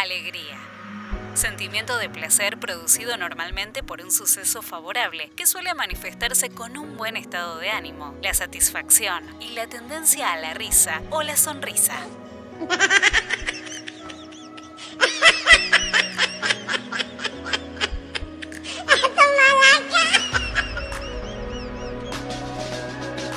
alegría. Sentimiento de placer producido normalmente por un suceso favorable que suele manifestarse con un buen estado de ánimo, la satisfacción y la tendencia a la risa o la sonrisa.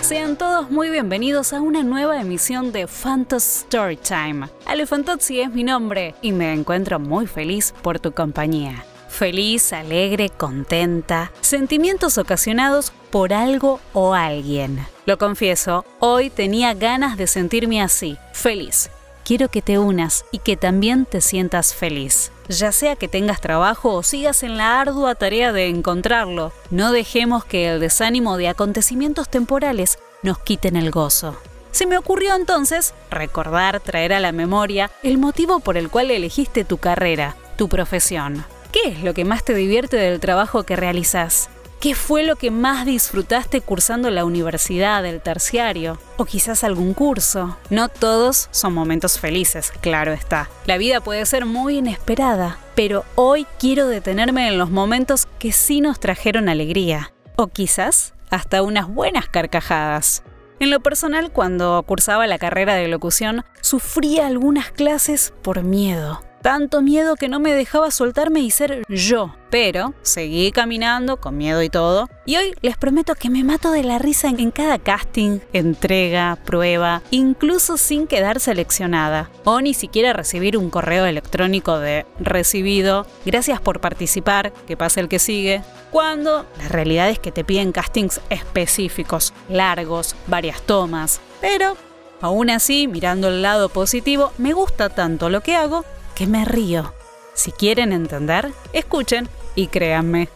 Sean todos muy bienvenidos a una nueva emisión de Fantasy Storytime. Alefantozzi es mi nombre y me encuentro muy feliz por tu compañía. Feliz, alegre, contenta, sentimientos ocasionados por algo o alguien. Lo confieso, hoy tenía ganas de sentirme así, feliz. Quiero que te unas y que también te sientas feliz. Ya sea que tengas trabajo o sigas en la ardua tarea de encontrarlo, no dejemos que el desánimo de acontecimientos temporales nos quiten el gozo. Se me ocurrió entonces recordar, traer a la memoria el motivo por el cual elegiste tu carrera, tu profesión. ¿Qué es lo que más te divierte del trabajo que realizas? ¿Qué fue lo que más disfrutaste cursando la universidad, el terciario? O quizás algún curso. No todos son momentos felices, claro está. La vida puede ser muy inesperada, pero hoy quiero detenerme en los momentos que sí nos trajeron alegría. O quizás hasta unas buenas carcajadas. En lo personal, cuando cursaba la carrera de locución, sufría algunas clases por miedo tanto miedo que no me dejaba soltarme y ser yo. Pero seguí caminando con miedo y todo. Y hoy les prometo que me mato de la risa en cada casting, entrega, prueba, incluso sin quedar seleccionada. O ni siquiera recibir un correo electrónico de recibido, gracias por participar, que pase el que sigue. Cuando la realidad es que te piden castings específicos, largos, varias tomas. Pero Aún así, mirando el lado positivo, me gusta tanto lo que hago que me río. Si quieren entender, escuchen y créanme.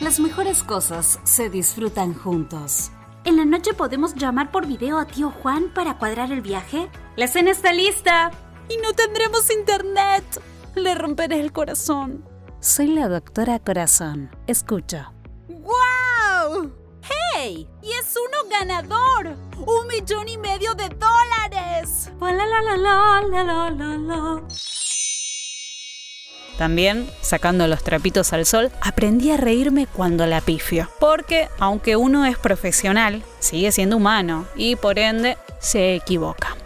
Las mejores cosas se disfrutan juntos. ¿En la noche podemos llamar por video a tío Juan para cuadrar el viaje? La cena está lista. Y no tendremos internet. Le romperé el corazón. Soy la doctora Corazón. Escucho. ¡Wow! ¡Hey! ¡Y es uno ganador! ¡Un millón y medio de También, sacando los trapitos al sol, aprendí a reírme cuando la pifio. Porque, aunque uno es profesional, sigue siendo humano y por ende se equivoca.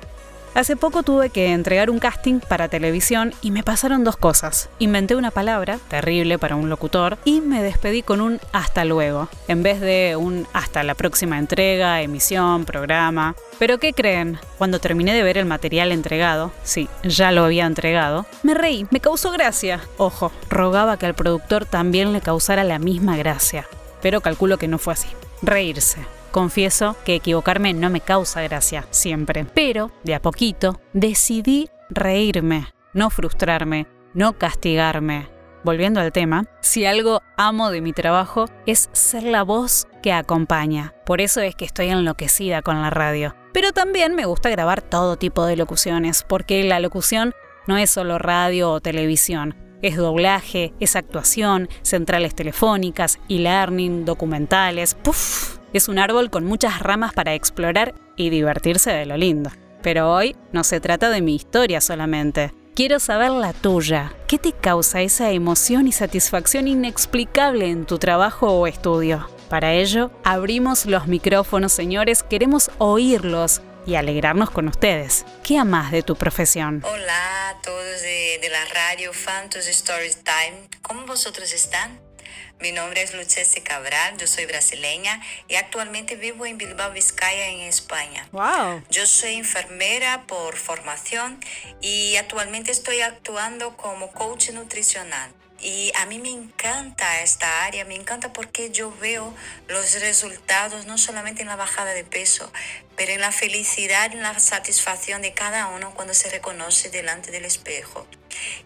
Hace poco tuve que entregar un casting para televisión y me pasaron dos cosas. Inventé una palabra, terrible para un locutor, y me despedí con un hasta luego, en vez de un hasta la próxima entrega, emisión, programa. Pero ¿qué creen? Cuando terminé de ver el material entregado, sí, ya lo había entregado, me reí, me causó gracia. Ojo, rogaba que al productor también le causara la misma gracia. Pero calculo que no fue así. Reírse. Confieso que equivocarme no me causa gracia, siempre. Pero, de a poquito, decidí reírme, no frustrarme, no castigarme. Volviendo al tema, si algo amo de mi trabajo es ser la voz que acompaña. Por eso es que estoy enloquecida con la radio. Pero también me gusta grabar todo tipo de locuciones, porque la locución no es solo radio o televisión. Es doblaje, es actuación, centrales telefónicas, e-learning, documentales. ¡Puf! Es un árbol con muchas ramas para explorar y divertirse de lo lindo. Pero hoy no se trata de mi historia solamente. Quiero saber la tuya. ¿Qué te causa esa emoción y satisfacción inexplicable en tu trabajo o estudio? Para ello, abrimos los micrófonos, señores. Queremos oírlos y alegrarnos con ustedes. ¿Qué amas de tu profesión? Hola a todos de, la radio Fantasy Stories Time. ¿Cómo vosotros están? Mi nombre es Lucese Cabral, yo soy brasileña y actualmente vivo en Bilbao, Vizcaya, en España. Wow. Yo soy enfermera por formación y actualmente estoy actuando como coach nutricional. Y a mí me encanta esta área, me encanta porque yo veo los resultados no solamente en la bajada de peso, pero en la felicidad, en la satisfacción de cada uno cuando se reconoce delante del espejo.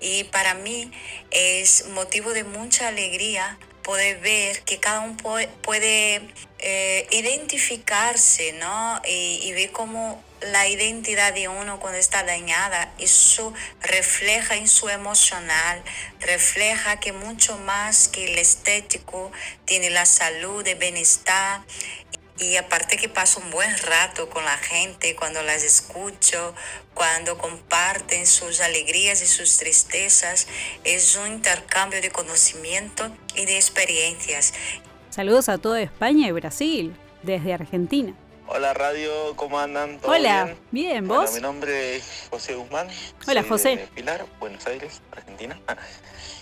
Y para mí es motivo de mucha alegría poder ver que cada uno puede eh, identificarse, ¿no? Y, y ver cómo la identidad de uno cuando está dañada, eso refleja en su emocional, refleja que mucho más que el estético tiene la salud, el bienestar y aparte que paso un buen rato con la gente cuando las escucho, cuando comparten sus alegrías y sus tristezas, es un intercambio de conocimiento y de experiencias. Saludos a toda España y Brasil, desde Argentina. Hola radio, ¿cómo andan? Hola, bien, ¿vos? mi nombre es José Guzmán. Hola José. De Pilar, Buenos Aires, Argentina.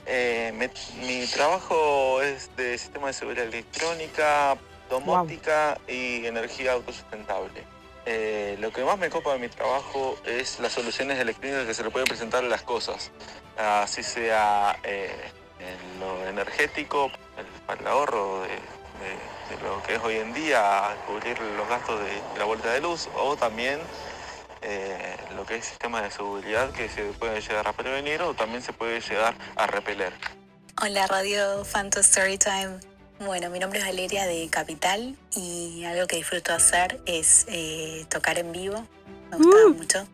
Eh, mi trabajo es de sistema de seguridad electrónica, domótica y energía autosustentable. Eh, lo que más me copa de mi trabajo es las soluciones electrónicas que se le pueden presentar a las cosas, así sea eh, en lo energético, el, el ahorro de, lo que es hoy en día, cubrir los gastos de, la vuelta de luz, o también eh, lo que es sistema de seguridad que se puede llegar a prevenir o también se puede llegar a repeler. Hola Radio Phantom Storytime. Bueno, mi nombre es Valeria de Capital y algo que disfruto hacer es eh, tocar en vivo. Me gusta uh. mucho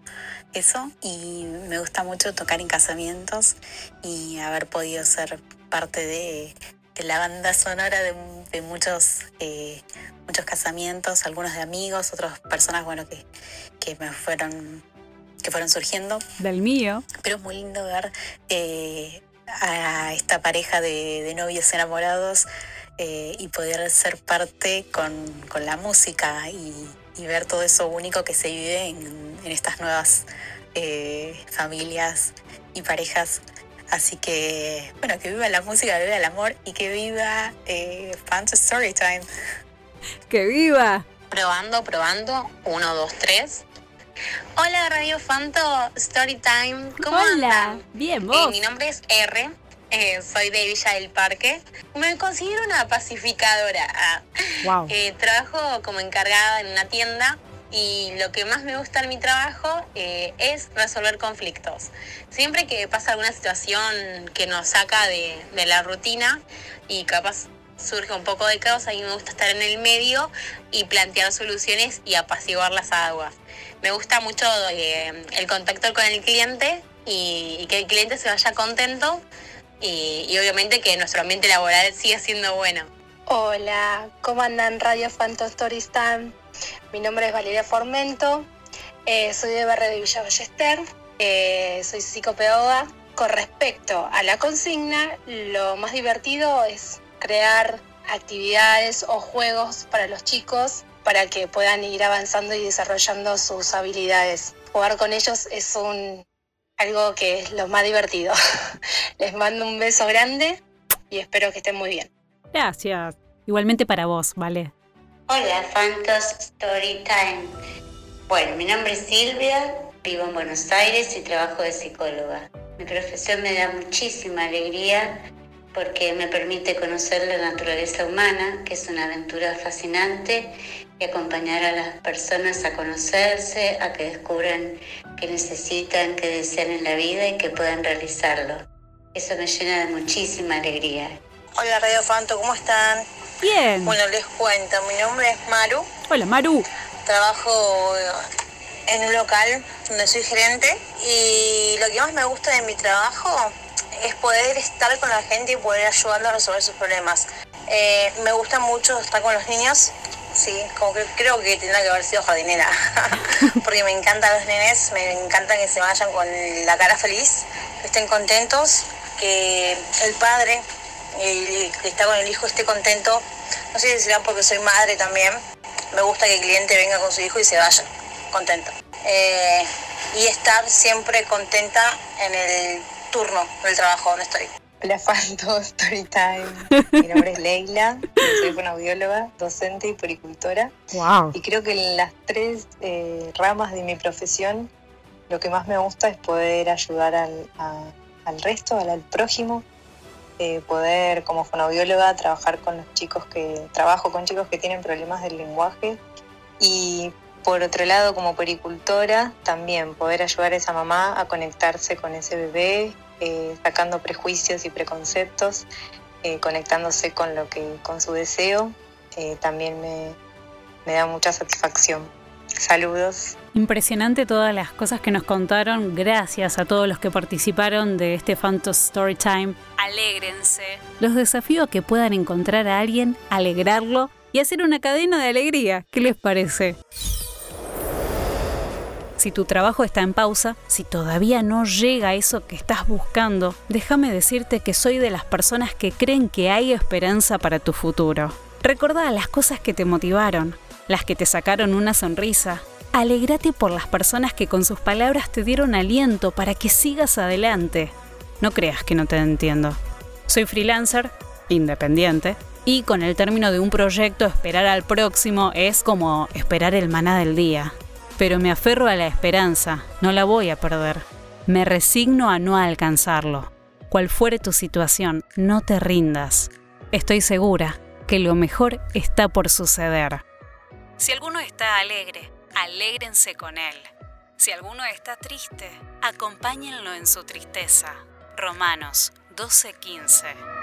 eso y me gusta mucho tocar en casamientos y haber podido ser parte de, la banda sonora de, muchos, eh, muchos casamientos, algunos de amigos, otras personas bueno, que, que me fueron que fueron surgiendo. Del mío. Pero es muy lindo ver eh, a esta pareja de, de novios enamorados eh, y poder ser parte con, la música y, ver todo eso único que se vive en, estas nuevas eh, familias y parejas. Así que, bueno, que viva la música, que viva el amor y que viva eh, Story Storytime. ¡Que viva! Probando, probando. Uno, dos, tres. Hola Radio Fanto Storytime. ¿Cómo Hola, bien, vos. Eh, mi nombre es R. Eh, soy de Villa del Parque. Me considero una pacificadora. Wow. Eh, trabajo como encargada en una tienda y lo que más me gusta en mi trabajo eh, es resolver conflictos. Siempre que pasa alguna situación que nos saca de, la rutina y capaz surge un poco de caos, a mí me gusta estar en el medio y plantear soluciones y apaciguar las aguas. Me gusta mucho el contacto con el cliente y, y que el cliente se vaya contento y, obviamente que nuestro ambiente laboral sigue siendo bueno. Hola, ¿cómo andan Radio Time? Mi nombre es Valeria Formento, eh, soy de Barrio de Villa Ballester, eh, soy psicopedagoga. Con respecto a la consigna, lo más divertido es crear actividades o juegos para los chicos para que puedan ir avanzando y desarrollando sus habilidades. Jugar con ellos es un algo que es lo más divertido. Les mando un beso grande y espero que estén muy bien. Gracias. Igualmente para vos, ¿vale? Hola, Fantos Storytime. Bueno, mi nombre es Silvia, vivo en Buenos Aires y trabajo de psicóloga. Mi profesión me da muchísima alegría porque me permite conocer la naturaleza humana, que es una aventura fascinante, y acompañar a las personas a conocerse, a que descubran qué necesitan, qué desean en la vida y que puedan realizarlo. Eso me llena de muchísima alegría. Hola Radio Fanto, ¿cómo están? Bien. Bueno, les cuento, mi nombre es Maru. Hola Maru. Trabajo en un local donde soy gerente y lo que más me gusta de mi trabajo es poder estar con la gente y poder ayudarla a resolver sus problemas. Eh, me gusta mucho estar con los niños, sí, como que creo que tendrá que haber sido jardinera, porque me encantan los nenes, me encantan que se vayan con la cara feliz, que estén contentos, que el padre que está con el hijo esté contento. No sé si será porque soy madre también. Me gusta que el cliente venga con su hijo y se vaya contento. Eh, y estar siempre contenta en el turno del trabajo donde estoy. Hola Fanto, Storytime. Mi nombre es Leila, soy fonoaudióloga, docente y puricultora. Wow. Y creo que en las tres eh, ramas de mi profesión lo que más me gusta es poder ayudar al, al resto, al, prójimo, eh, poder como fonoaudióloga trabajar con los chicos que trabajo con chicos que tienen problemas del lenguaje y por otro lado, como pericultora, también poder ayudar a esa mamá a conectarse con ese bebé, eh, sacando prejuicios y preconceptos, eh, conectándose con lo que, con su deseo, eh, también me, me da mucha satisfacción. Saludos. Impresionante todas las cosas que nos contaron. Gracias a todos los que participaron de este Phantom Storytime. Alégrense. Los desafíos que puedan encontrar a alguien, alegrarlo y hacer una cadena de alegría. ¿Qué les parece? Si tu trabajo está en pausa, si todavía no llega eso que estás buscando, déjame decirte que soy de las personas que creen que hay esperanza para tu futuro. Recordá las cosas que te motivaron, las que te sacaron una sonrisa. Alégrate por las personas que con sus palabras te dieron aliento para que sigas adelante. No creas que no te entiendo. Soy freelancer, independiente, y con el término de un proyecto esperar al próximo es como esperar el maná del día pero me aferro a la esperanza, no la voy a perder. Me resigno a no alcanzarlo. Cual fuere tu situación, no te rindas. Estoy segura que lo mejor está por suceder. Si alguno está alegre, alégrense con él. Si alguno está triste, acompáñenlo en su tristeza. Romanos 12:15